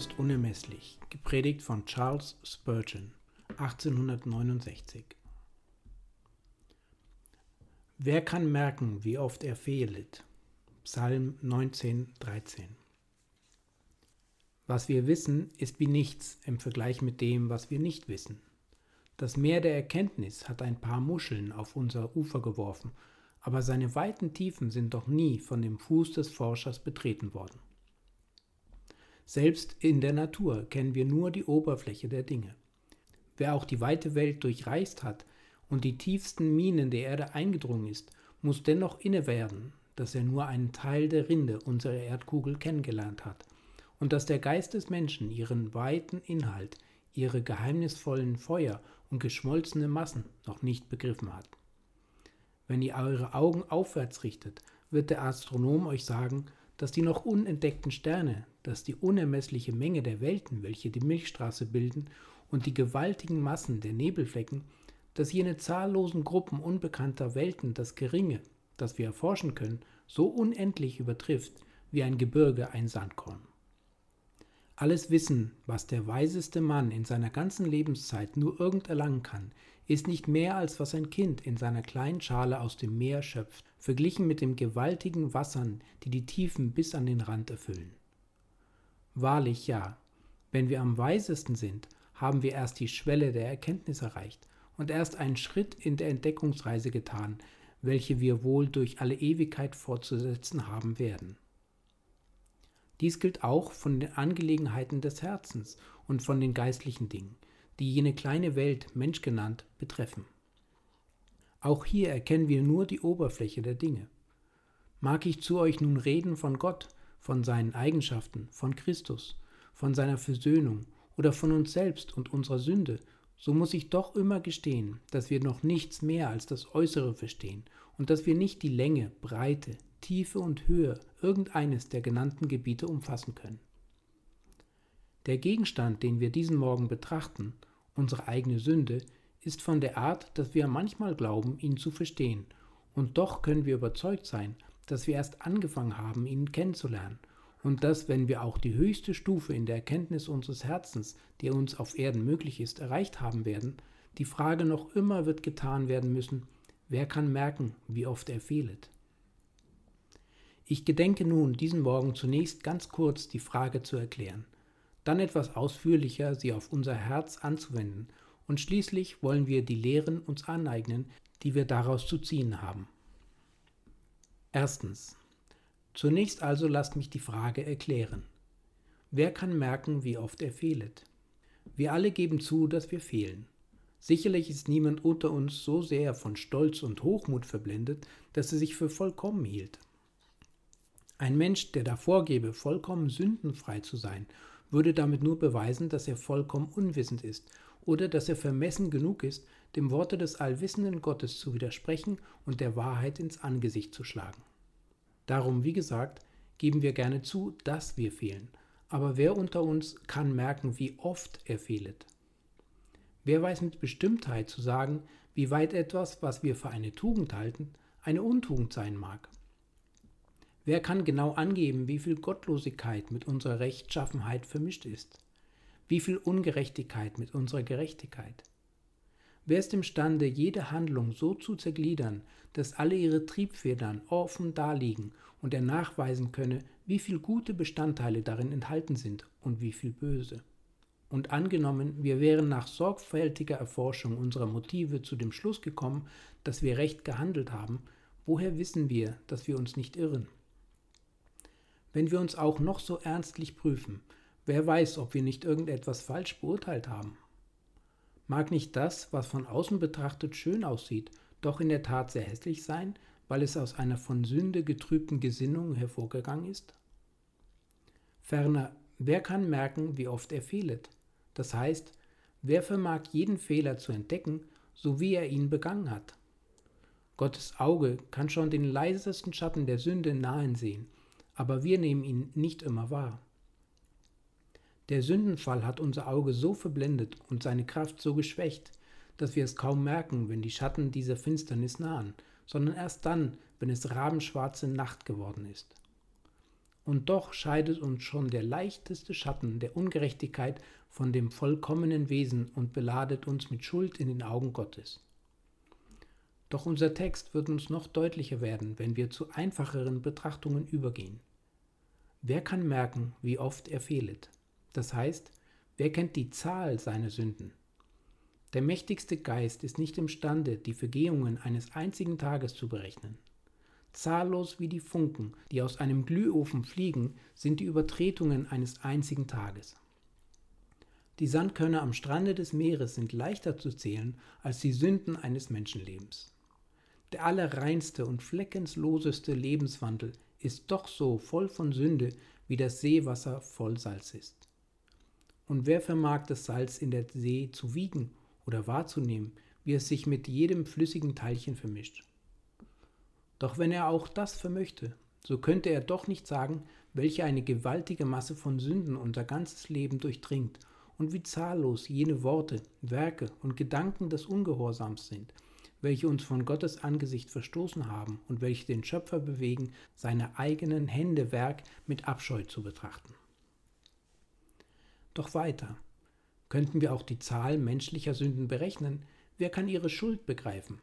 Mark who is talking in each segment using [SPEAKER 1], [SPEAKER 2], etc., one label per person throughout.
[SPEAKER 1] Ist unermesslich. Gepredigt von Charles Spurgeon, 1869. Wer kann merken, wie oft er fehlet? Psalm 19, 13. Was wir wissen, ist wie nichts im Vergleich mit dem, was wir nicht wissen. Das Meer der Erkenntnis hat ein paar Muscheln auf unser Ufer geworfen, aber seine weiten Tiefen sind doch nie von dem Fuß des Forschers betreten worden. Selbst in der Natur kennen wir nur die Oberfläche der Dinge. Wer auch die weite Welt durchreist hat und die tiefsten Minen der Erde eingedrungen ist, muss dennoch inne werden, dass er nur einen Teil der Rinde unserer Erdkugel kennengelernt hat und dass der Geist des Menschen ihren weiten Inhalt, ihre geheimnisvollen Feuer und geschmolzene Massen noch nicht begriffen hat. Wenn ihr eure Augen aufwärts richtet, wird der Astronom euch sagen, dass die noch unentdeckten Sterne, dass die unermessliche Menge der Welten, welche die Milchstraße bilden, und die gewaltigen Massen der Nebelflecken, dass jene zahllosen Gruppen unbekannter Welten das Geringe, das wir erforschen können, so unendlich übertrifft wie ein Gebirge ein Sandkorn. Alles Wissen, was der weiseste Mann in seiner ganzen Lebenszeit nur irgend erlangen kann, ist nicht mehr als was ein Kind in seiner kleinen Schale aus dem Meer schöpft, verglichen mit den gewaltigen Wassern, die die Tiefen bis an den Rand erfüllen. Wahrlich ja, wenn wir am weisesten sind, haben wir erst die Schwelle der Erkenntnis erreicht und erst einen Schritt in der Entdeckungsreise getan, welche wir wohl durch alle Ewigkeit fortzusetzen haben werden. Dies gilt auch von den Angelegenheiten des Herzens und von den geistlichen Dingen die jene kleine Welt, Mensch genannt, betreffen. Auch hier erkennen wir nur die Oberfläche der Dinge. Mag ich zu euch nun reden von Gott, von seinen Eigenschaften, von Christus, von seiner Versöhnung oder von uns selbst und unserer Sünde, so muss ich doch immer gestehen, dass wir noch nichts mehr als das Äußere verstehen und dass wir nicht die Länge, Breite, Tiefe und Höhe irgendeines der genannten Gebiete umfassen können. Der Gegenstand, den wir diesen Morgen betrachten, unsere eigene Sünde, ist von der Art, dass wir manchmal glauben, ihn zu verstehen, und doch können wir überzeugt sein, dass wir erst angefangen haben, ihn kennenzulernen, und dass, wenn wir auch die höchste Stufe in der Erkenntnis unseres Herzens, die uns auf Erden möglich ist, erreicht haben werden, die Frage noch immer wird getan werden müssen, wer kann merken, wie oft er fehlet. Ich gedenke nun, diesen Morgen zunächst ganz kurz die Frage zu erklären dann etwas ausführlicher sie auf unser Herz anzuwenden und schließlich wollen wir die Lehren uns aneignen, die wir daraus zu ziehen haben. Erstens. Zunächst also lasst mich die Frage erklären. Wer kann merken, wie oft er fehlet? Wir alle geben zu, dass wir fehlen. Sicherlich ist niemand unter uns so sehr von Stolz und Hochmut verblendet, dass er sich für vollkommen hielt. Ein Mensch, der davor gebe, vollkommen sündenfrei zu sein würde damit nur beweisen, dass er vollkommen unwissend ist oder dass er vermessen genug ist, dem Worte des allwissenden Gottes zu widersprechen und der Wahrheit ins Angesicht zu schlagen. Darum, wie gesagt, geben wir gerne zu, dass wir fehlen. Aber wer unter uns kann merken, wie oft er fehlet? Wer weiß mit Bestimmtheit zu sagen, wie weit etwas, was wir für eine Tugend halten, eine Untugend sein mag? Wer kann genau angeben, wie viel Gottlosigkeit mit unserer Rechtschaffenheit vermischt ist? Wie viel Ungerechtigkeit mit unserer Gerechtigkeit? Wer ist imstande, jede Handlung so zu zergliedern, dass alle ihre Triebfedern offen daliegen und er nachweisen könne, wie viel gute Bestandteile darin enthalten sind und wie viel böse? Und angenommen, wir wären nach sorgfältiger Erforschung unserer Motive zu dem Schluss gekommen, dass wir recht gehandelt haben, woher wissen wir, dass wir uns nicht irren? Wenn wir uns auch noch so ernstlich prüfen, wer weiß, ob wir nicht irgendetwas falsch beurteilt haben? Mag nicht das, was von außen betrachtet schön aussieht, doch in der Tat sehr hässlich sein, weil es aus einer von Sünde getrübten Gesinnung hervorgegangen ist? Ferner, wer kann merken, wie oft er fehlet? Das heißt, wer vermag jeden Fehler zu entdecken, so wie er ihn begangen hat? Gottes Auge kann schon den leisesten Schatten der Sünde nahen sehen, aber wir nehmen ihn nicht immer wahr. Der Sündenfall hat unser Auge so verblendet und seine Kraft so geschwächt, dass wir es kaum merken, wenn die Schatten dieser Finsternis nahen, sondern erst dann, wenn es rabenschwarze Nacht geworden ist. Und doch scheidet uns schon der leichteste Schatten der Ungerechtigkeit von dem vollkommenen Wesen und beladet uns mit Schuld in den Augen Gottes. Doch unser Text wird uns noch deutlicher werden, wenn wir zu einfacheren Betrachtungen übergehen. Wer kann merken, wie oft er fehlet? Das heißt, wer kennt die Zahl seiner Sünden? Der mächtigste Geist ist nicht imstande, die Vergehungen eines einzigen Tages zu berechnen. Zahllos wie die Funken, die aus einem Glühofen fliegen, sind die Übertretungen eines einzigen Tages. Die Sandkörner am Strande des Meeres sind leichter zu zählen als die Sünden eines Menschenlebens. Der allerreinste und fleckensloseste Lebenswandel ist doch so voll von Sünde, wie das Seewasser voll Salz ist. Und wer vermag das Salz in der See zu wiegen oder wahrzunehmen, wie es sich mit jedem flüssigen Teilchen vermischt? Doch wenn er auch das vermöchte, so könnte er doch nicht sagen, welche eine gewaltige Masse von Sünden unser ganzes Leben durchdringt und wie zahllos jene Worte, Werke und Gedanken des Ungehorsams sind, welche uns von Gottes Angesicht verstoßen haben und welche den Schöpfer bewegen, seine eigenen Hände Werk mit Abscheu zu betrachten. Doch weiter. Könnten wir auch die Zahl menschlicher Sünden berechnen, wer kann ihre Schuld begreifen?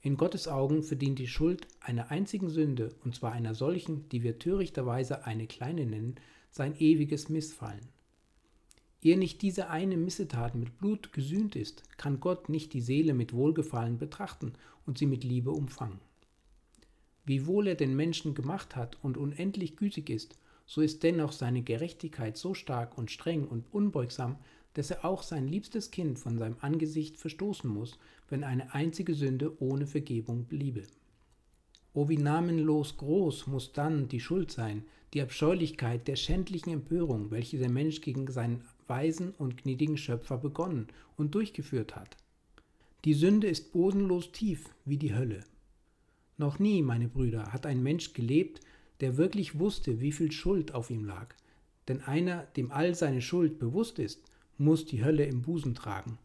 [SPEAKER 1] In Gottes Augen verdient die Schuld einer einzigen Sünde, und zwar einer solchen, die wir törichterweise eine kleine nennen, sein ewiges Missfallen. Ehe nicht diese eine Missetat mit Blut gesühnt ist, kann Gott nicht die Seele mit Wohlgefallen betrachten und sie mit Liebe umfangen. Wiewohl er den Menschen gemacht hat und unendlich gütig ist, so ist dennoch seine Gerechtigkeit so stark und streng und unbeugsam, dass er auch sein liebstes Kind von seinem Angesicht verstoßen muss, wenn eine einzige Sünde ohne Vergebung bliebe. O wie namenlos groß muss dann die Schuld sein, die Abscheulichkeit der schändlichen Empörung, welche der Mensch gegen seinen weisen und gnädigen Schöpfer begonnen und durchgeführt hat. Die Sünde ist bodenlos tief wie die Hölle. Noch nie, meine Brüder, hat ein Mensch gelebt, der wirklich wusste, wie viel Schuld auf ihm lag. Denn einer, dem all seine Schuld bewusst ist, muss die Hölle im Busen tragen.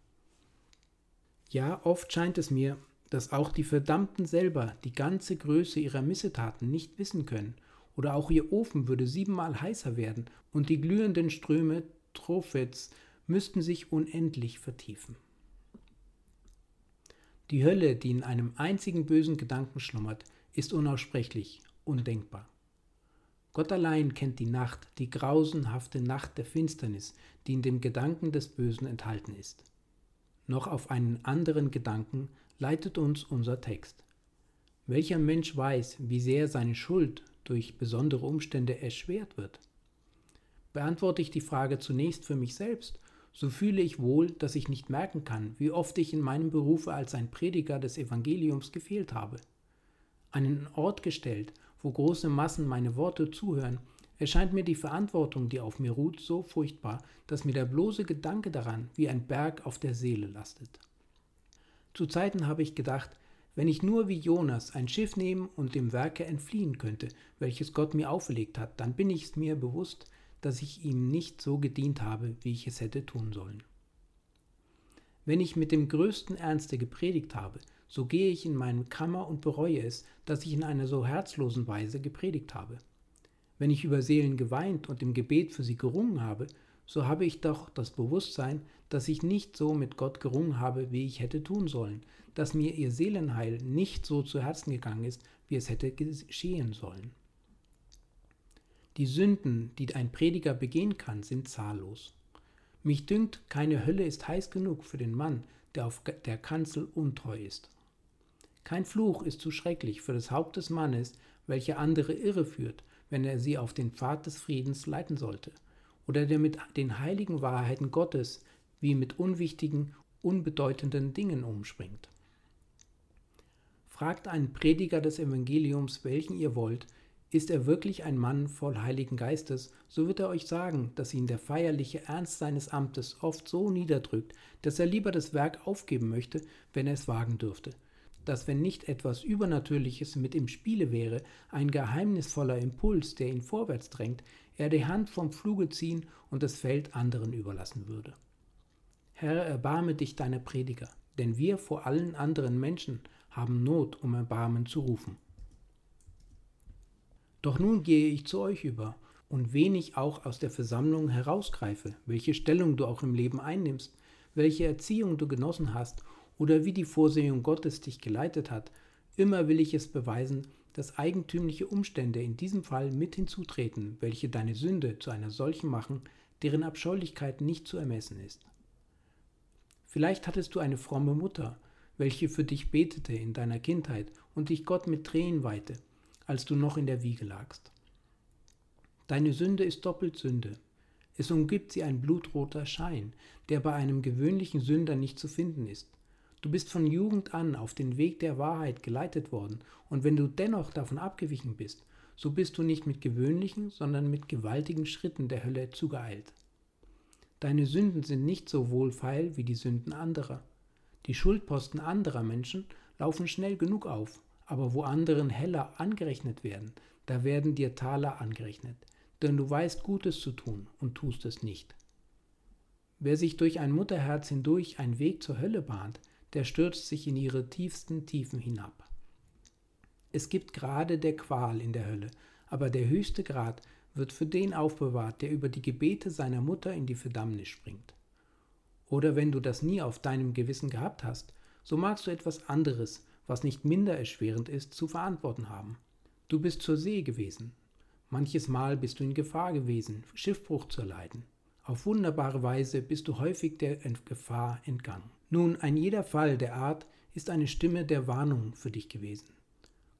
[SPEAKER 1] Ja, oft scheint es mir, dass auch die Verdammten selber die ganze Größe ihrer Missetaten nicht wissen können, oder auch ihr Ofen würde siebenmal heißer werden, und die glühenden Ströme Trophets müssten sich unendlich vertiefen. Die Hölle, die in einem einzigen bösen Gedanken schlummert, ist unaussprechlich, undenkbar. Gott allein kennt die Nacht, die grausenhafte Nacht der Finsternis, die in dem Gedanken des Bösen enthalten ist. Noch auf einen anderen Gedanken leitet uns unser Text. Welcher Mensch weiß, wie sehr seine Schuld durch besondere Umstände erschwert wird? Beantworte ich die Frage zunächst für mich selbst, so fühle ich wohl, dass ich nicht merken kann, wie oft ich in meinem Berufe als ein Prediger des Evangeliums gefehlt habe. Einen Ort gestellt, wo große Massen meine Worte zuhören, erscheint mir die Verantwortung, die auf mir ruht, so furchtbar, dass mir der bloße Gedanke daran wie ein Berg auf der Seele lastet. Zu Zeiten habe ich gedacht, wenn ich nur wie Jonas ein Schiff nehmen und dem Werke entfliehen könnte, welches Gott mir auferlegt hat, dann bin ich mir bewusst, dass ich ihm nicht so gedient habe, wie ich es hätte tun sollen. Wenn ich mit dem größten Ernste gepredigt habe, so gehe ich in meine Kammer und bereue es, dass ich in einer so herzlosen Weise gepredigt habe. Wenn ich über Seelen geweint und im Gebet für sie gerungen habe, so habe ich doch das Bewusstsein, dass ich nicht so mit Gott gerungen habe, wie ich hätte tun sollen, dass mir ihr Seelenheil nicht so zu Herzen gegangen ist, wie es hätte geschehen sollen. Die Sünden, die ein Prediger begehen kann, sind zahllos. Mich dünkt, keine Hölle ist heiß genug für den Mann, der auf der Kanzel untreu ist. Kein Fluch ist zu schrecklich für das Haupt des Mannes, welcher andere irreführt, wenn er sie auf den Pfad des Friedens leiten sollte, oder der mit den heiligen Wahrheiten Gottes wie mit unwichtigen, unbedeutenden Dingen umspringt. Fragt einen Prediger des Evangeliums, welchen ihr wollt, ist er wirklich ein Mann voll Heiligen Geistes, so wird er euch sagen, dass ihn der feierliche Ernst seines Amtes oft so niederdrückt, dass er lieber das Werk aufgeben möchte, wenn er es wagen dürfte. Dass wenn nicht etwas Übernatürliches mit im Spiele wäre, ein geheimnisvoller Impuls, der ihn vorwärts drängt, er die Hand vom Fluge ziehen und das Feld anderen überlassen würde. Herr, erbarme dich deiner Prediger, denn wir vor allen anderen Menschen haben Not, um Erbarmen zu rufen. Doch nun gehe ich zu euch über, und wen ich auch aus der Versammlung herausgreife, welche Stellung du auch im Leben einnimmst, welche Erziehung du genossen hast oder wie die Vorsehung Gottes dich geleitet hat, immer will ich es beweisen, dass eigentümliche Umstände in diesem Fall mit hinzutreten, welche deine Sünde zu einer solchen machen, deren Abscheulichkeit nicht zu ermessen ist. Vielleicht hattest du eine fromme Mutter, welche für dich betete in deiner Kindheit und dich Gott mit Tränen weihte, als du noch in der Wiege lagst. Deine Sünde ist doppelt Sünde. Es umgibt sie ein blutroter Schein, der bei einem gewöhnlichen Sünder nicht zu finden ist. Du bist von Jugend an auf den Weg der Wahrheit geleitet worden, und wenn du dennoch davon abgewichen bist, so bist du nicht mit gewöhnlichen, sondern mit gewaltigen Schritten der Hölle zugeeilt. Deine Sünden sind nicht so wohlfeil wie die Sünden anderer. Die Schuldposten anderer Menschen laufen schnell genug auf, aber wo anderen heller angerechnet werden, da werden dir Taler angerechnet, denn du weißt Gutes zu tun und tust es nicht. Wer sich durch ein Mutterherz hindurch einen Weg zur Hölle bahnt, der stürzt sich in ihre tiefsten Tiefen hinab. Es gibt Grade der Qual in der Hölle, aber der höchste Grad wird für den aufbewahrt, der über die Gebete seiner Mutter in die Verdammnis springt. Oder wenn du das nie auf deinem Gewissen gehabt hast, so magst du etwas anderes, was nicht minder erschwerend ist, zu verantworten haben. Du bist zur See gewesen. Manches Mal bist du in Gefahr gewesen, Schiffbruch zu erleiden. Auf wunderbare Weise bist du häufig der Gefahr entgangen. Nun, ein jeder Fall der Art ist eine Stimme der Warnung für dich gewesen.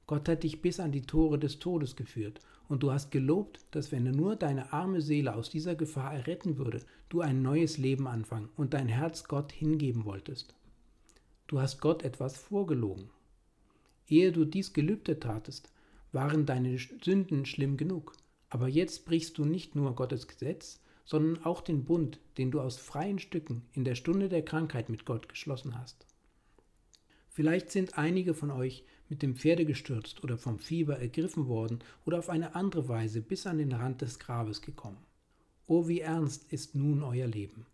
[SPEAKER 1] Gott hat dich bis an die Tore des Todes geführt, und du hast gelobt, dass wenn er nur deine arme Seele aus dieser Gefahr erretten würde, du ein neues Leben anfangen und dein Herz Gott hingeben wolltest. Du hast Gott etwas vorgelogen. Ehe du dies Gelübde tatest, waren deine Sünden schlimm genug. Aber jetzt brichst du nicht nur Gottes Gesetz, sondern auch den Bund, den du aus freien Stücken in der Stunde der Krankheit mit Gott geschlossen hast. Vielleicht sind einige von euch mit dem Pferde gestürzt oder vom Fieber ergriffen worden oder auf eine andere Weise bis an den Rand des Grabes gekommen. Oh, wie ernst ist nun euer Leben.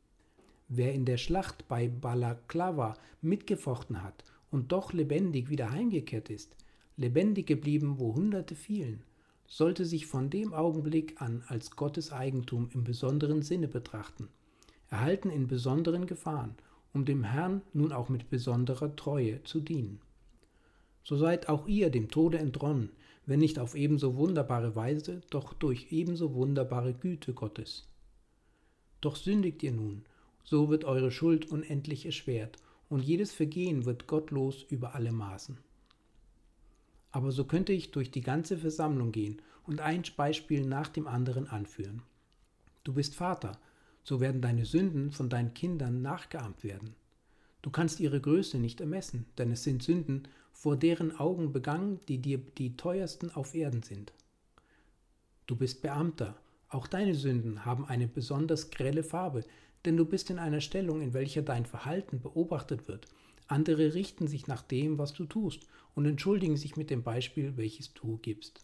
[SPEAKER 1] Wer in der Schlacht bei Balaklava mitgefochten hat und doch lebendig wieder heimgekehrt ist, lebendig geblieben, wo Hunderte fielen, sollte sich von dem Augenblick an als Gottes Eigentum im besonderen Sinne betrachten, erhalten in besonderen Gefahren, um dem Herrn nun auch mit besonderer Treue zu dienen. So seid auch ihr dem Tode entronnen, wenn nicht auf ebenso wunderbare Weise, doch durch ebenso wunderbare Güte Gottes. Doch sündigt ihr nun, so wird eure Schuld unendlich erschwert, und jedes Vergehen wird gottlos über alle Maßen. Aber so könnte ich durch die ganze Versammlung gehen und ein Beispiel nach dem anderen anführen. Du bist Vater, so werden deine Sünden von deinen Kindern nachgeahmt werden. Du kannst ihre Größe nicht ermessen, denn es sind Sünden, vor deren Augen begangen, die dir die teuersten auf Erden sind. Du bist Beamter. Auch deine Sünden haben eine besonders grelle Farbe, denn du bist in einer Stellung, in welcher dein Verhalten beobachtet wird. Andere richten sich nach dem, was du tust, und entschuldigen sich mit dem Beispiel, welches du gibst.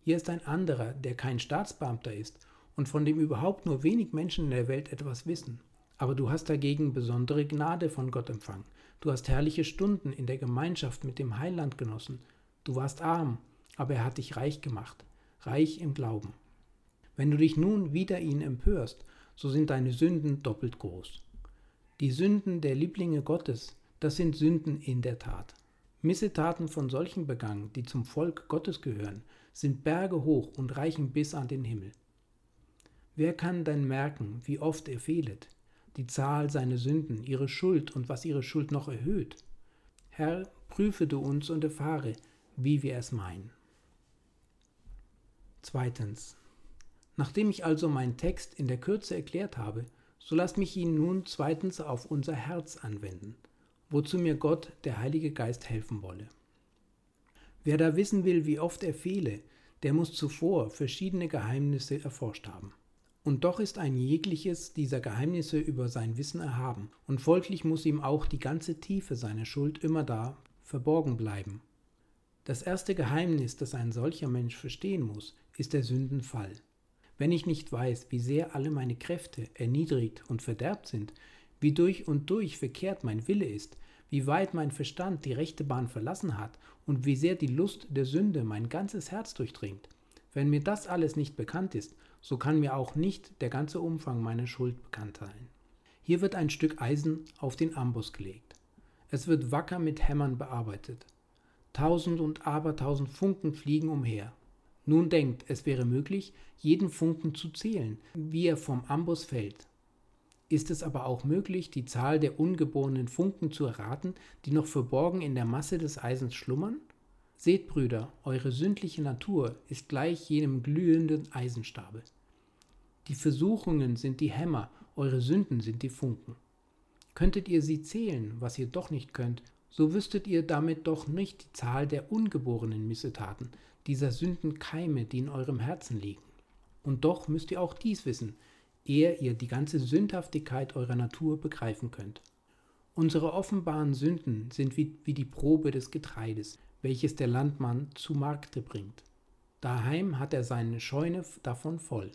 [SPEAKER 1] Hier ist ein anderer, der kein Staatsbeamter ist und von dem überhaupt nur wenig Menschen in der Welt etwas wissen. Aber du hast dagegen besondere Gnade von Gott empfangen. Du hast herrliche Stunden in der Gemeinschaft mit dem Heiland genossen. Du warst arm, aber er hat dich reich gemacht, reich im Glauben. Wenn du dich nun wider ihn empörst, so sind deine Sünden doppelt groß. Die Sünden der Lieblinge Gottes, das sind Sünden in der Tat. Missetaten von solchen begangen, die zum Volk Gottes gehören, sind Berge hoch und reichen bis an den Himmel. Wer kann denn merken, wie oft er fehlet, die Zahl seiner Sünden, ihre Schuld und was ihre Schuld noch erhöht? Herr, prüfe du uns und erfahre, wie wir es meinen. Zweitens. Nachdem ich also meinen Text in der Kürze erklärt habe, so lasst mich ihn nun zweitens auf unser Herz anwenden, wozu mir Gott, der Heilige Geist, helfen wolle. Wer da wissen will, wie oft er fehle, der muss zuvor verschiedene Geheimnisse erforscht haben. Und doch ist ein jegliches dieser Geheimnisse über sein Wissen erhaben, und folglich muss ihm auch die ganze Tiefe seiner Schuld immer da verborgen bleiben. Das erste Geheimnis, das ein solcher Mensch verstehen muss, ist der Sündenfall. Wenn ich nicht weiß, wie sehr alle meine Kräfte erniedrigt und verderbt sind, wie durch und durch verkehrt mein Wille ist, wie weit mein Verstand die rechte Bahn verlassen hat und wie sehr die Lust der Sünde mein ganzes Herz durchdringt, wenn mir das alles nicht bekannt ist, so kann mir auch nicht der ganze Umfang meiner Schuld bekannt sein. Hier wird ein Stück Eisen auf den Amboss gelegt. Es wird wacker mit Hämmern bearbeitet. Tausend und abertausend Funken fliegen umher. Nun denkt, es wäre möglich, jeden Funken zu zählen, wie er vom Amboss fällt. Ist es aber auch möglich, die Zahl der ungeborenen Funken zu erraten, die noch verborgen in der Masse des Eisens schlummern? Seht, Brüder, eure sündliche Natur ist gleich jenem glühenden Eisenstabe. Die Versuchungen sind die Hämmer, eure Sünden sind die Funken. Könntet ihr sie zählen, was ihr doch nicht könnt, so wüsstet ihr damit doch nicht die Zahl der ungeborenen Missetaten, dieser Sündenkeime, die in eurem Herzen liegen. Und doch müsst ihr auch dies wissen, ehe ihr die ganze Sündhaftigkeit eurer Natur begreifen könnt. Unsere offenbaren Sünden sind wie, wie die Probe des Getreides, welches der Landmann zu Markte bringt. Daheim hat er seine Scheune davon voll.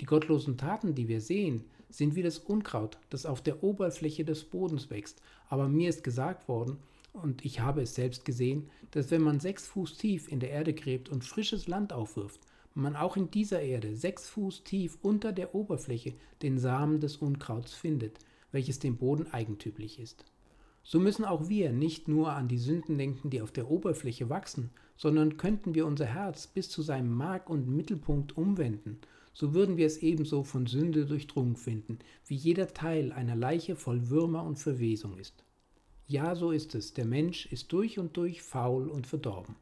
[SPEAKER 1] Die gottlosen Taten, die wir sehen, sind wie das Unkraut, das auf der Oberfläche des Bodens wächst, aber mir ist gesagt worden, und ich habe es selbst gesehen, dass wenn man sechs Fuß tief in der Erde gräbt und frisches Land aufwirft, man auch in dieser Erde sechs Fuß tief unter der Oberfläche den Samen des Unkrauts findet, welches dem Boden eigentümlich ist. So müssen auch wir nicht nur an die Sünden denken, die auf der Oberfläche wachsen, sondern könnten wir unser Herz bis zu seinem Mark und Mittelpunkt umwenden, so würden wir es ebenso von Sünde durchdrungen finden, wie jeder Teil einer Leiche voll Würmer und Verwesung ist. Ja, so ist es, der Mensch ist durch und durch faul und verdorben.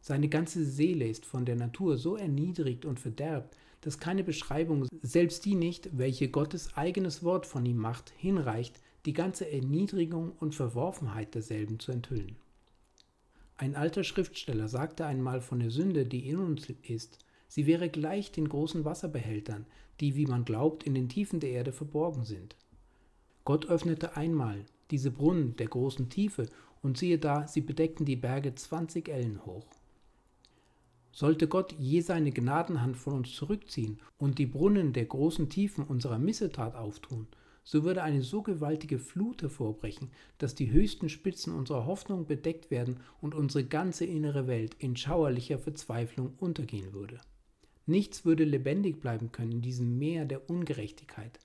[SPEAKER 1] Seine ganze Seele ist von der Natur so erniedrigt und verderbt, dass keine Beschreibung, selbst die nicht, welche Gottes eigenes Wort von ihm macht, hinreicht, die ganze Erniedrigung und Verworfenheit derselben zu enthüllen. Ein alter Schriftsteller sagte einmal von der Sünde, die in uns ist, sie wäre gleich den großen Wasserbehältern, die, wie man glaubt, in den Tiefen der Erde verborgen sind. Gott öffnete einmal diese Brunnen der großen Tiefe und siehe da, sie bedeckten die Berge zwanzig Ellen hoch. Sollte Gott je seine Gnadenhand von uns zurückziehen und die Brunnen der großen Tiefen unserer Missetat auftun, so würde eine so gewaltige Flut hervorbrechen, dass die höchsten Spitzen unserer Hoffnung bedeckt werden und unsere ganze innere Welt in schauerlicher Verzweiflung untergehen würde. Nichts würde lebendig bleiben können in diesem Meer der Ungerechtigkeit.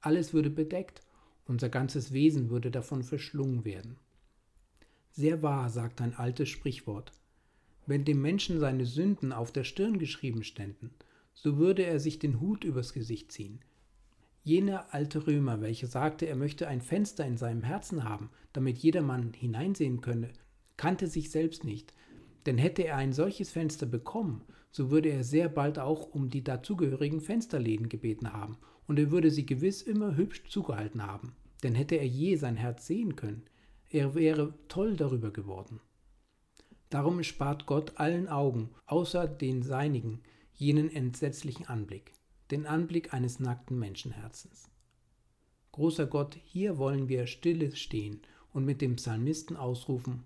[SPEAKER 1] Alles würde bedeckt, unser ganzes Wesen würde davon verschlungen werden. Sehr wahr, sagt ein altes Sprichwort. Wenn dem Menschen seine Sünden auf der Stirn geschrieben ständen, so würde er sich den Hut übers Gesicht ziehen, Jener alte Römer, welcher sagte, er möchte ein Fenster in seinem Herzen haben, damit jedermann hineinsehen könne, kannte sich selbst nicht, denn hätte er ein solches Fenster bekommen, so würde er sehr bald auch um die dazugehörigen Fensterläden gebeten haben, und er würde sie gewiss immer hübsch zugehalten haben, denn hätte er je sein Herz sehen können, er wäre toll darüber geworden. Darum spart Gott allen Augen, außer den seinigen, jenen entsetzlichen Anblick, den Anblick eines nackten Menschenherzens. Großer Gott, hier wollen wir stille stehen und mit dem Psalmisten ausrufen,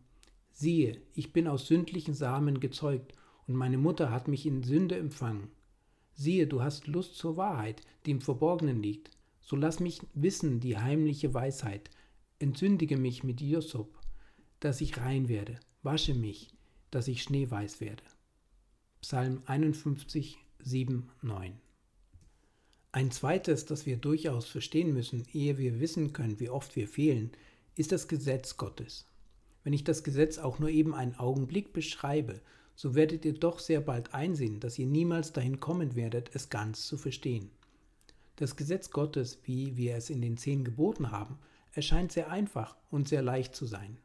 [SPEAKER 1] siehe, ich bin aus sündlichen Samen gezeugt und meine Mutter hat mich in Sünde empfangen. Siehe, du hast Lust zur Wahrheit, die im Verborgenen liegt. So lass mich wissen die heimliche Weisheit. Entsündige mich mit Josop, dass ich rein werde. Wasche mich, dass ich schneeweiß werde. Psalm 51, 7, 9. Ein zweites, das wir durchaus verstehen müssen, ehe wir wissen können, wie oft wir fehlen, ist das Gesetz Gottes. Wenn ich das Gesetz auch nur eben einen Augenblick beschreibe, so werdet ihr doch sehr bald einsehen, dass ihr niemals dahin kommen werdet, es ganz zu verstehen. Das Gesetz Gottes, wie wir es in den zehn Geboten haben, erscheint sehr einfach und sehr leicht zu sein.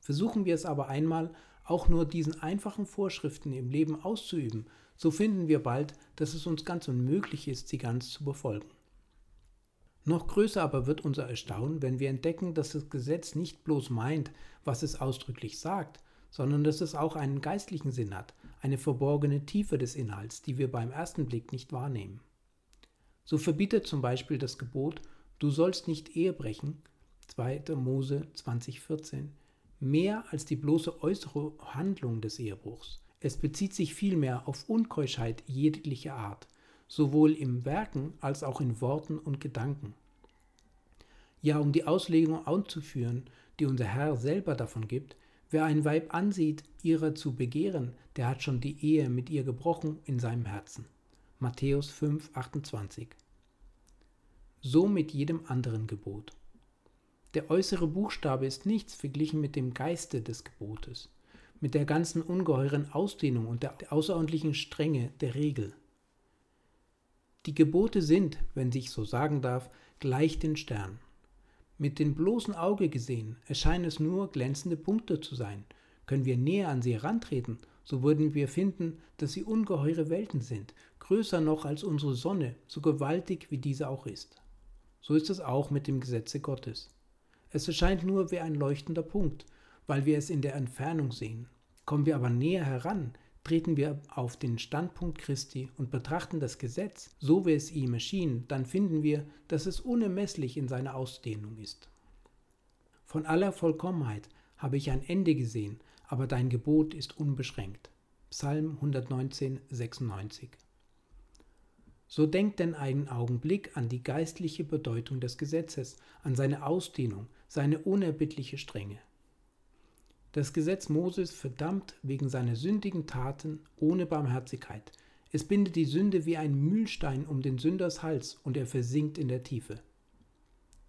[SPEAKER 1] Versuchen wir es aber einmal, auch nur diesen einfachen Vorschriften im Leben auszuüben, so finden wir bald, dass es uns ganz unmöglich ist, sie ganz zu befolgen. Noch größer aber wird unser Erstaunen, wenn wir entdecken, dass das Gesetz nicht bloß meint, was es ausdrücklich sagt, sondern dass es auch einen geistlichen Sinn hat, eine verborgene Tiefe des Inhalts, die wir beim ersten Blick nicht wahrnehmen. So verbietet zum Beispiel das Gebot, du sollst nicht Ehe brechen, 2. Mose 2014, mehr als die bloße äußere Handlung des Ehebruchs. Es bezieht sich vielmehr auf Unkeuschheit jeglicher Art, sowohl im Werken als auch in Worten und Gedanken. Ja, um die Auslegung anzuführen, die unser Herr selber davon gibt, Wer ein Weib ansieht, ihrer zu begehren, der hat schon die Ehe mit ihr gebrochen in seinem Herzen. Matthäus 5, 28. So mit jedem anderen Gebot. Der äußere Buchstabe ist nichts verglichen mit dem Geiste des Gebotes, mit der ganzen ungeheuren Ausdehnung und der außerordentlichen Strenge der Regel. Die Gebote sind, wenn sich so sagen darf, gleich den Sternen. Mit dem bloßen Auge gesehen erscheinen es nur glänzende Punkte zu sein. Können wir näher an sie herantreten, so würden wir finden, dass sie ungeheure Welten sind, größer noch als unsere Sonne, so gewaltig wie diese auch ist. So ist es auch mit dem Gesetze Gottes. Es erscheint nur wie ein leuchtender Punkt, weil wir es in der Entfernung sehen. Kommen wir aber näher heran, treten wir auf den Standpunkt Christi und betrachten das Gesetz, so wie es ihm erschien, dann finden wir, dass es unermesslich in seiner Ausdehnung ist. Von aller Vollkommenheit habe ich ein Ende gesehen, aber dein Gebot ist unbeschränkt. Psalm 119, 96. So denkt denn einen Augenblick an die geistliche Bedeutung des Gesetzes, an seine Ausdehnung, seine unerbittliche Strenge. Das Gesetz Moses verdammt wegen seiner sündigen Taten ohne Barmherzigkeit. Es bindet die Sünde wie ein Mühlstein um den Sünders Hals und er versinkt in der Tiefe.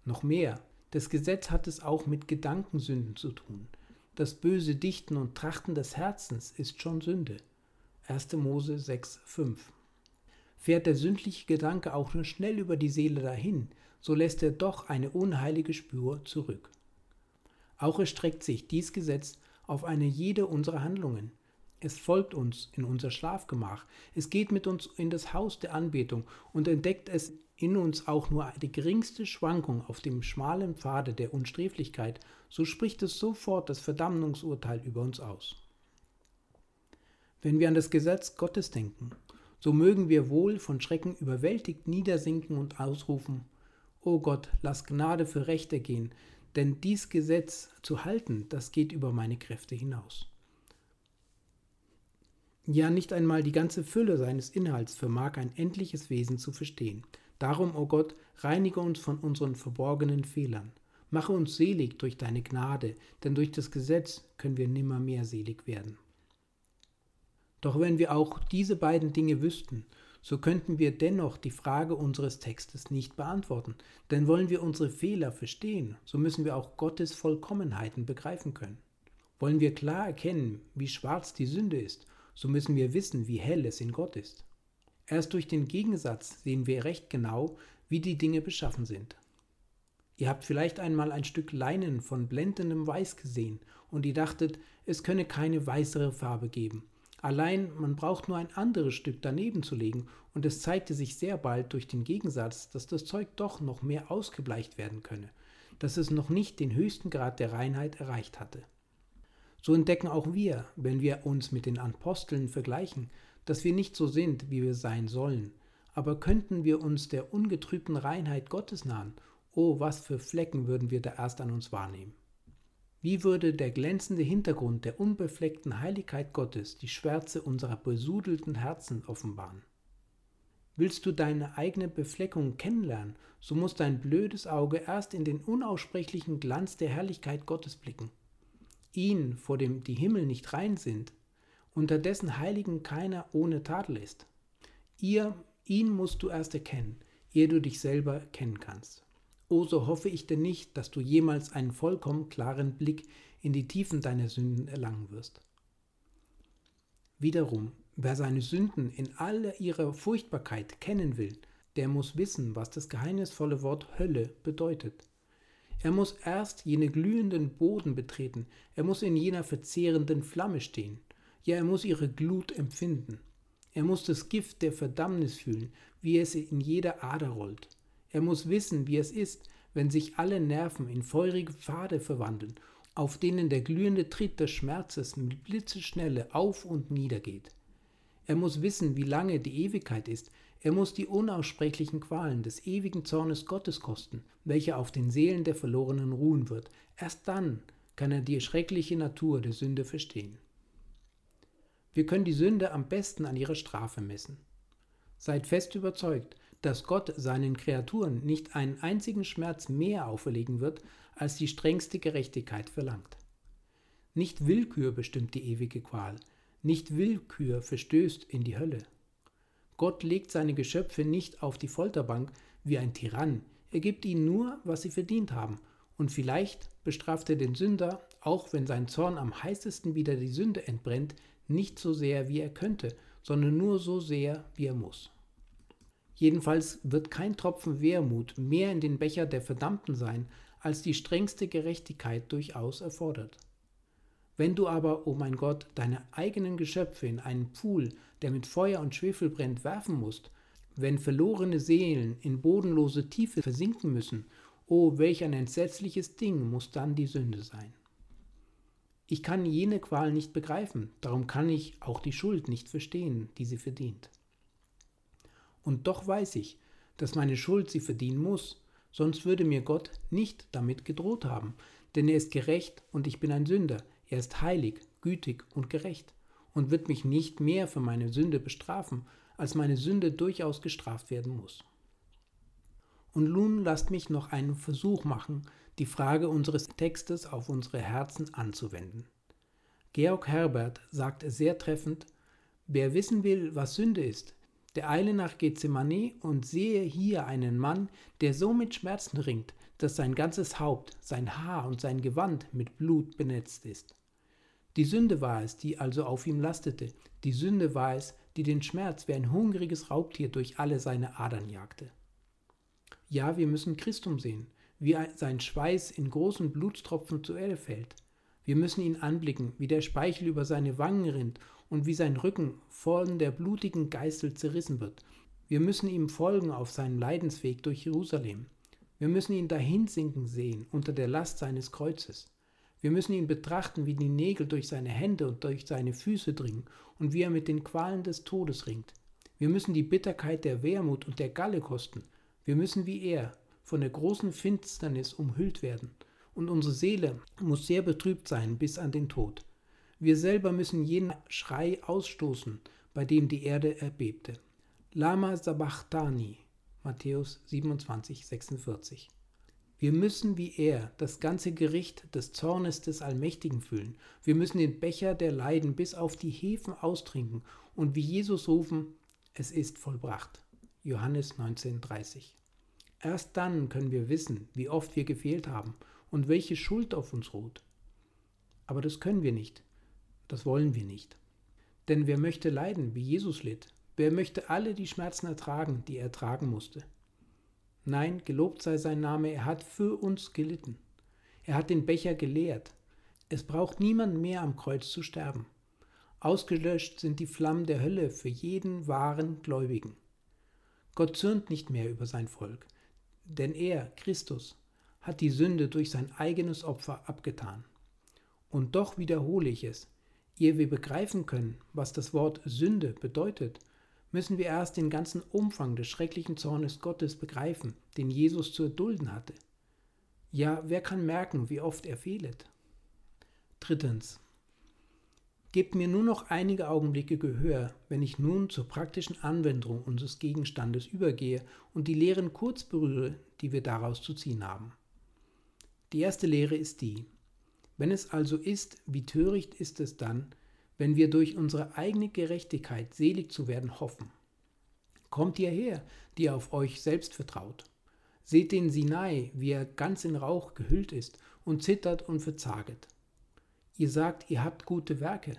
[SPEAKER 1] Noch mehr, das Gesetz hat es auch mit Gedankensünden zu tun. Das böse Dichten und Trachten des Herzens ist schon Sünde. 1. Mose 6, 5. Fährt der sündliche Gedanke auch nur schnell über die Seele dahin, so lässt er doch eine unheilige Spur zurück. Auch erstreckt sich dies Gesetz auf eine jede unserer Handlungen. Es folgt uns in unser Schlafgemach, es geht mit uns in das Haus der Anbetung und entdeckt es in uns auch nur die geringste Schwankung auf dem schmalen Pfade der Unsträflichkeit, so spricht es sofort das Verdammungsurteil über uns aus. Wenn wir an das Gesetz Gottes denken, so mögen wir wohl von Schrecken überwältigt niedersinken und ausrufen, O Gott, lass Gnade für Rechte gehen, denn dies Gesetz zu halten, das geht über meine Kräfte hinaus. Ja, nicht einmal die ganze Fülle seines Inhalts vermag ein endliches Wesen zu verstehen. Darum, o oh Gott, reinige uns von unseren verborgenen Fehlern. Mache uns selig durch deine Gnade, denn durch das Gesetz können wir nimmermehr selig werden. Doch wenn wir auch diese beiden Dinge wüssten, so könnten wir dennoch die Frage unseres Textes nicht beantworten. Denn wollen wir unsere Fehler verstehen, so müssen wir auch Gottes Vollkommenheiten begreifen können. Wollen wir klar erkennen, wie schwarz die Sünde ist, so müssen wir wissen, wie hell es in Gott ist. Erst durch den Gegensatz sehen wir recht genau, wie die Dinge beschaffen sind. Ihr habt vielleicht einmal ein Stück Leinen von blendendem Weiß gesehen und ihr dachtet, es könne keine weißere Farbe geben. Allein man braucht nur ein anderes Stück daneben zu legen, und es zeigte sich sehr bald durch den Gegensatz, dass das Zeug doch noch mehr ausgebleicht werden könne, dass es noch nicht den höchsten Grad der Reinheit erreicht hatte. So entdecken auch wir, wenn wir uns mit den Aposteln vergleichen, dass wir nicht so sind, wie wir sein sollen, aber könnten wir uns der ungetrübten Reinheit Gottes nahen, oh, was für Flecken würden wir da erst an uns wahrnehmen. Wie würde der glänzende Hintergrund der unbefleckten Heiligkeit Gottes die Schwärze unserer besudelten Herzen offenbaren? Willst du deine eigene Befleckung kennenlernen, so muss dein blödes Auge erst in den unaussprechlichen Glanz der Herrlichkeit Gottes blicken. Ihn, vor dem die Himmel nicht rein sind, unter dessen Heiligen keiner ohne Tadel ist. Ihr, ihn musst du erst erkennen, ehe du dich selber kennen kannst. O so hoffe ich denn nicht, dass du jemals einen vollkommen klaren Blick in die Tiefen deiner Sünden erlangen wirst. Wiederum, wer seine Sünden in aller ihrer Furchtbarkeit kennen will, der muss wissen, was das geheimnisvolle Wort Hölle bedeutet. Er muss erst jene glühenden Boden betreten, er muss in jener verzehrenden Flamme stehen, ja er muss ihre Glut empfinden. Er muss das Gift der Verdammnis fühlen, wie es in jeder Ader rollt. Er muss wissen, wie es ist, wenn sich alle Nerven in feurige Pfade verwandeln, auf denen der glühende Tritt des Schmerzes mit Blitzeschnelle auf und nieder geht. Er muss wissen, wie lange die Ewigkeit ist, er muss die unaussprechlichen Qualen des ewigen Zornes Gottes kosten, welcher auf den Seelen der Verlorenen ruhen wird. Erst dann kann er die schreckliche Natur der Sünde verstehen. Wir können die Sünde am besten an ihrer Strafe messen. Seid fest überzeugt, dass Gott seinen Kreaturen nicht einen einzigen Schmerz mehr auferlegen wird, als die strengste Gerechtigkeit verlangt. Nicht Willkür bestimmt die ewige Qual, nicht Willkür verstößt in die Hölle. Gott legt seine Geschöpfe nicht auf die Folterbank wie ein Tyrann, er gibt ihnen nur, was sie verdient haben, und vielleicht bestraft er den Sünder, auch wenn sein Zorn am heißesten wieder die Sünde entbrennt, nicht so sehr, wie er könnte, sondern nur so sehr, wie er muss. Jedenfalls wird kein Tropfen Wermut mehr in den Becher der Verdammten sein, als die strengste Gerechtigkeit durchaus erfordert. Wenn du aber, o oh mein Gott, deine eigenen Geschöpfe in einen Pfuhl, der mit Feuer und Schwefel brennt, werfen musst, wenn verlorene Seelen in bodenlose Tiefe versinken müssen, o oh, welch ein entsetzliches Ding muss dann die Sünde sein. Ich kann jene Qual nicht begreifen, darum kann ich auch die Schuld nicht verstehen, die sie verdient. Und doch weiß ich, dass meine Schuld sie verdienen muss, sonst würde mir Gott nicht damit gedroht haben, denn er ist gerecht und ich bin ein Sünder, er ist heilig, gütig und gerecht und wird mich nicht mehr für meine Sünde bestrafen, als meine Sünde durchaus gestraft werden muss. Und nun lasst mich noch einen Versuch machen, die Frage unseres Textes auf unsere Herzen anzuwenden. Georg Herbert sagt sehr treffend, wer wissen will, was Sünde ist, der eile nach Gethsemane und sehe hier einen Mann, der so mit Schmerzen ringt, dass sein ganzes Haupt, sein Haar und sein Gewand mit Blut benetzt ist. Die Sünde war es, die also auf ihm lastete, die Sünde war es, die den Schmerz wie ein hungriges Raubtier durch alle seine Adern jagte. Ja, wir müssen Christum sehen, wie sein Schweiß in großen Blutstropfen zur Erde fällt. Wir müssen ihn anblicken, wie der Speichel über seine Wangen rinnt und wie sein Rücken von der blutigen Geißel zerrissen wird. Wir müssen ihm folgen auf seinem Leidensweg durch Jerusalem. Wir müssen ihn dahinsinken sehen unter der Last seines Kreuzes. Wir müssen ihn betrachten, wie die Nägel durch seine Hände und durch seine Füße dringen und wie er mit den Qualen des Todes ringt. Wir müssen die Bitterkeit der Wermut und der Galle kosten. Wir müssen wie er von der großen Finsternis umhüllt werden. Und unsere Seele muss sehr betrübt sein bis an den Tod. Wir selber müssen jenen Schrei ausstoßen, bei dem die Erde erbebte. Lama Sabachthani, Matthäus 27, 46. Wir müssen wie er das ganze Gericht des Zornes des Allmächtigen fühlen. Wir müssen den Becher der Leiden bis auf die Hefen austrinken und wie Jesus rufen, es ist vollbracht. Johannes 19,30. Erst dann können wir wissen, wie oft wir gefehlt haben und welche Schuld auf uns ruht. Aber das können wir nicht, das wollen wir nicht. Denn wer möchte leiden, wie Jesus litt? Wer möchte alle die Schmerzen ertragen, die er tragen musste? Nein, gelobt sei sein Name, er hat für uns gelitten. Er hat den Becher geleert. Es braucht niemand mehr am Kreuz zu sterben. Ausgelöscht sind die Flammen der Hölle für jeden wahren Gläubigen. Gott zürnt nicht mehr über sein Volk, denn er, Christus, hat die Sünde durch sein eigenes Opfer abgetan. Und doch wiederhole ich es, Ehe wir begreifen können, was das Wort Sünde bedeutet, müssen wir erst den ganzen Umfang des schrecklichen Zornes Gottes begreifen, den Jesus zu erdulden hatte. Ja, wer kann merken, wie oft er fehlet? Drittens. Gebt mir nur noch einige Augenblicke Gehör, wenn ich nun zur praktischen Anwendung unseres Gegenstandes übergehe und die Lehren kurz berühre, die wir daraus zu ziehen haben. Die erste Lehre ist die, wenn es also ist, wie töricht ist es dann, wenn wir durch unsere eigene Gerechtigkeit selig zu werden hoffen. Kommt ihr her, die auf euch selbst vertraut. Seht den Sinai, wie er ganz in Rauch gehüllt ist und zittert und verzaget. Ihr sagt, ihr habt gute Werke.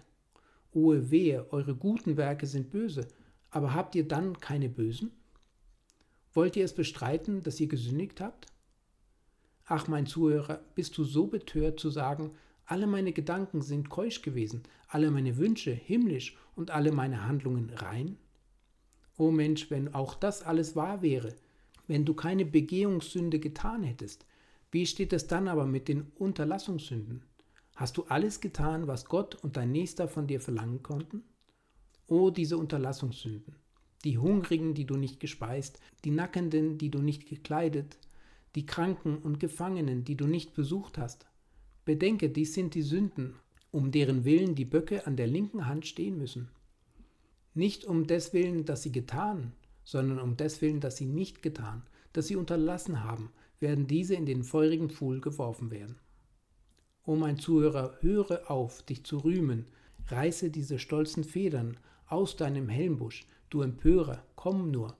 [SPEAKER 1] Ohe wehe, eure guten Werke sind böse, aber habt ihr dann keine bösen? Wollt ihr es bestreiten, dass ihr gesündigt habt? Ach, mein Zuhörer, bist du so betört zu sagen, alle meine Gedanken sind keusch gewesen, alle meine Wünsche himmlisch und alle meine Handlungen rein? O Mensch, wenn auch das alles wahr wäre, wenn du keine Begehungssünde getan hättest, wie steht es dann aber mit den Unterlassungssünden? Hast du alles getan, was Gott und dein Nächster von dir verlangen konnten? O diese Unterlassungssünden, die Hungrigen, die du nicht gespeist, die Nackenden, die du nicht gekleidet, die Kranken und Gefangenen, die du nicht besucht hast. Bedenke, dies sind die Sünden, um deren Willen die Böcke an der linken Hand stehen müssen. Nicht um deswillen, dass sie getan, sondern um deswillen, dass sie nicht getan, dass sie unterlassen haben, werden diese in den feurigen Pfuhl geworfen werden. O mein Zuhörer, höre auf, dich zu rühmen, reiße diese stolzen Federn aus deinem Helmbusch, du Empörer, komm nur,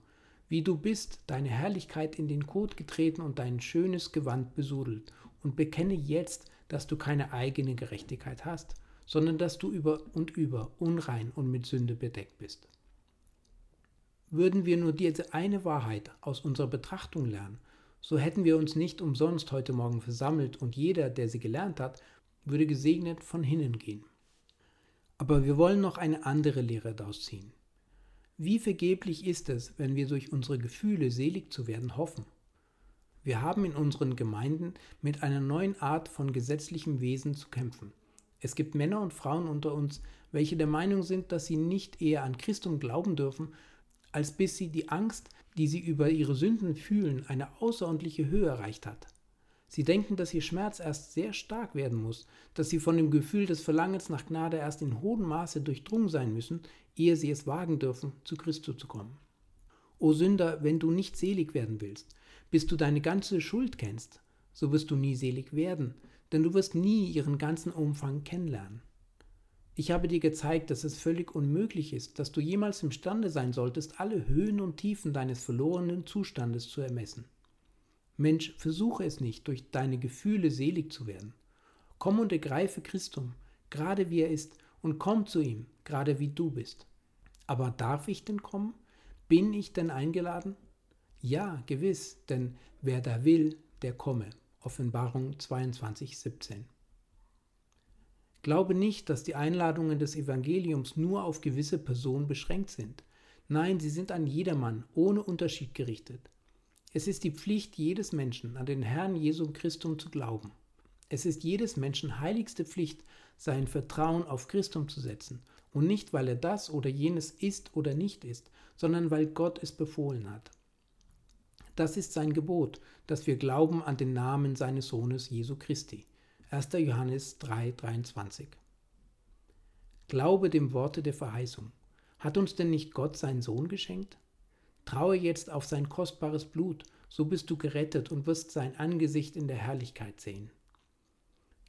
[SPEAKER 1] wie du bist, deine Herrlichkeit in den Kot getreten und dein schönes Gewand besudelt, und bekenne jetzt, dass du keine eigene Gerechtigkeit hast, sondern dass du über und über unrein und mit Sünde bedeckt bist. Würden wir nur diese eine Wahrheit aus unserer Betrachtung lernen, so hätten wir uns nicht umsonst heute Morgen versammelt und jeder, der sie gelernt hat, würde gesegnet von hinnen gehen. Aber wir wollen noch eine andere Lehre daraus ziehen. Wie vergeblich ist es, wenn wir durch unsere Gefühle selig zu werden hoffen? Wir haben in unseren Gemeinden mit einer neuen Art von gesetzlichem Wesen zu kämpfen. Es gibt Männer und Frauen unter uns, welche der Meinung sind, dass sie nicht eher an Christum glauben dürfen, als bis sie die Angst, die sie über ihre Sünden fühlen, eine außerordentliche Höhe erreicht hat. Sie denken, dass ihr Schmerz erst sehr stark werden muss, dass sie von dem Gefühl des Verlangens nach Gnade erst in hohem Maße durchdrungen sein müssen, ehe sie es wagen dürfen, zu Christus zu kommen. O Sünder, wenn du nicht selig werden willst, bis du deine ganze Schuld kennst, so wirst du nie selig werden, denn du wirst nie ihren ganzen Umfang kennenlernen. Ich habe dir gezeigt, dass es völlig unmöglich ist, dass du jemals imstande sein solltest, alle Höhen und Tiefen deines verlorenen Zustandes zu ermessen. Mensch, versuche es nicht, durch deine Gefühle selig zu werden. Komm und ergreife Christum, gerade wie er ist, und komm zu ihm, gerade wie du bist. Aber darf ich denn kommen? Bin ich denn eingeladen? Ja, gewiss, denn wer da will, der komme. Offenbarung 22, 17. Glaube nicht, dass die Einladungen des Evangeliums nur auf gewisse Personen beschränkt sind. Nein, sie sind an jedermann, ohne Unterschied gerichtet. Es ist die Pflicht jedes Menschen, an den Herrn Jesu Christum zu glauben. Es ist jedes Menschen heiligste Pflicht, sein Vertrauen auf Christum zu setzen, und nicht, weil er das oder jenes ist oder nicht ist, sondern weil Gott es befohlen hat. Das ist sein Gebot, dass wir glauben an den Namen seines Sohnes Jesu Christi. 1. Johannes 3,23. Glaube dem Worte der Verheißung. Hat uns denn nicht Gott seinen Sohn geschenkt? Traue jetzt auf sein kostbares Blut, so bist du gerettet und wirst sein Angesicht in der Herrlichkeit sehen.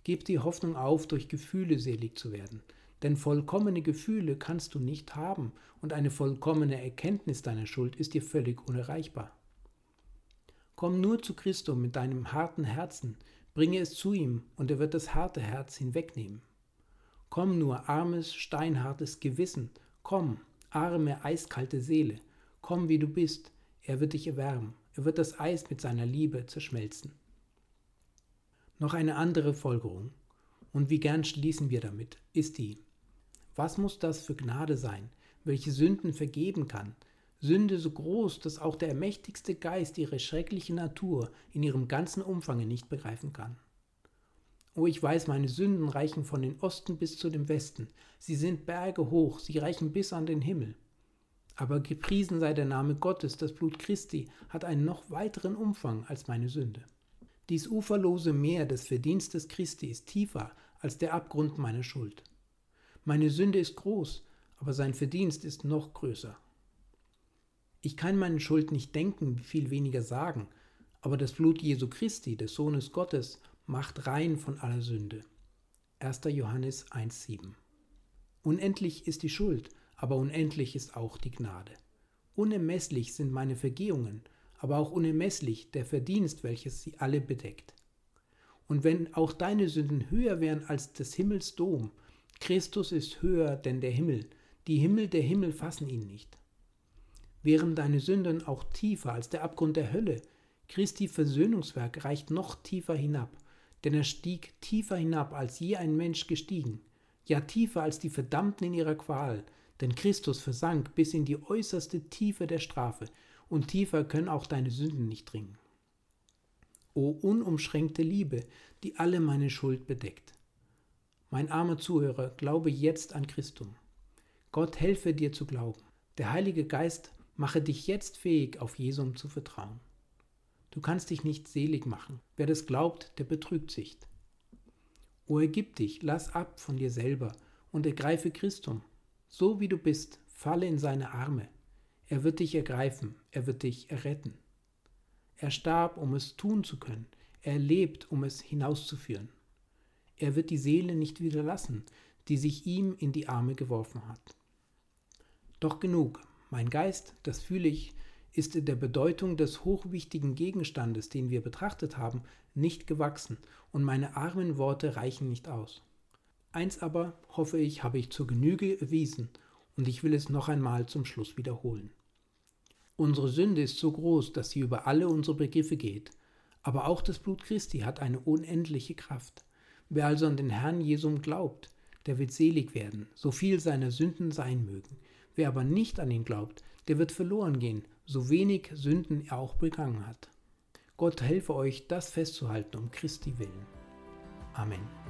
[SPEAKER 1] Gib die Hoffnung auf, durch Gefühle selig zu werden, denn vollkommene Gefühle kannst du nicht haben und eine vollkommene Erkenntnis deiner Schuld ist dir völlig unerreichbar. Komm nur zu Christum mit deinem harten Herzen, Bringe es zu ihm, und er wird das harte Herz hinwegnehmen. Komm nur, armes, steinhartes Gewissen, komm, arme, eiskalte Seele, komm wie du bist, er wird dich erwärmen, er wird das Eis mit seiner Liebe zerschmelzen. Noch eine andere Folgerung, und wie gern schließen wir damit, ist die, was muss das für Gnade sein, welche Sünden vergeben kann, Sünde so groß, dass auch der ermächtigste Geist ihre schreckliche Natur in ihrem ganzen Umfange nicht begreifen kann. Oh, ich weiß, meine Sünden reichen von den Osten bis zu dem Westen. Sie sind Berge hoch, sie reichen bis an den Himmel. Aber gepriesen sei der Name Gottes, das Blut Christi hat einen noch weiteren Umfang als meine Sünde. Dies uferlose Meer des Verdienstes Christi ist tiefer als der Abgrund meiner Schuld. Meine Sünde ist groß, aber sein Verdienst ist noch größer. Ich kann meine Schuld nicht denken, viel weniger sagen, aber das Blut Jesu Christi, des Sohnes Gottes, macht rein von aller Sünde. 1. Johannes 1.7 Unendlich ist die Schuld, aber unendlich ist auch die Gnade. Unermesslich sind meine Vergehungen, aber auch unermesslich der Verdienst, welches sie alle bedeckt. Und wenn auch deine Sünden höher wären als des Himmels Dom, Christus ist höher denn der Himmel, die Himmel der Himmel fassen ihn nicht. Wären deine Sünden auch tiefer als der Abgrund der Hölle, Christi Versöhnungswerk reicht noch tiefer hinab, denn er stieg tiefer hinab, als je ein Mensch gestiegen, ja tiefer als die Verdammten in ihrer Qual, denn Christus versank bis in die äußerste Tiefe der Strafe, und tiefer können auch deine Sünden nicht dringen. O unumschränkte Liebe, die alle meine Schuld bedeckt. Mein armer Zuhörer, glaube jetzt an Christum. Gott helfe dir zu glauben. Der Heilige Geist mache dich jetzt fähig, auf Jesum zu vertrauen. Du kannst dich nicht selig machen. Wer das glaubt, der betrügt sich. O ergib dich, lass ab von dir selber und ergreife Christum. So wie du bist, falle in seine Arme. Er wird dich ergreifen, er wird dich erretten. Er starb, um es tun zu können. Er lebt, um es hinauszuführen. Er wird die Seele nicht wieder lassen, die sich ihm in die Arme geworfen hat. Doch genug, mein Geist, das fühle ich, ist der Bedeutung des hochwichtigen Gegenstandes, den wir betrachtet haben, nicht gewachsen, und meine armen Worte reichen nicht aus. Eins aber, hoffe ich, habe ich zur Genüge erwiesen, und ich will es noch einmal zum Schluss wiederholen. Unsere Sünde ist so groß, dass sie über alle unsere Begriffe geht, aber auch das Blut Christi hat eine unendliche Kraft. Wer also an den Herrn Jesum glaubt, der wird selig werden, so viel seiner Sünden sein mögen. Wer aber nicht an ihn glaubt, der wird verloren gehen, so wenig Sünden er auch begangen hat. Gott helfe euch, das festzuhalten um Christi willen. Amen.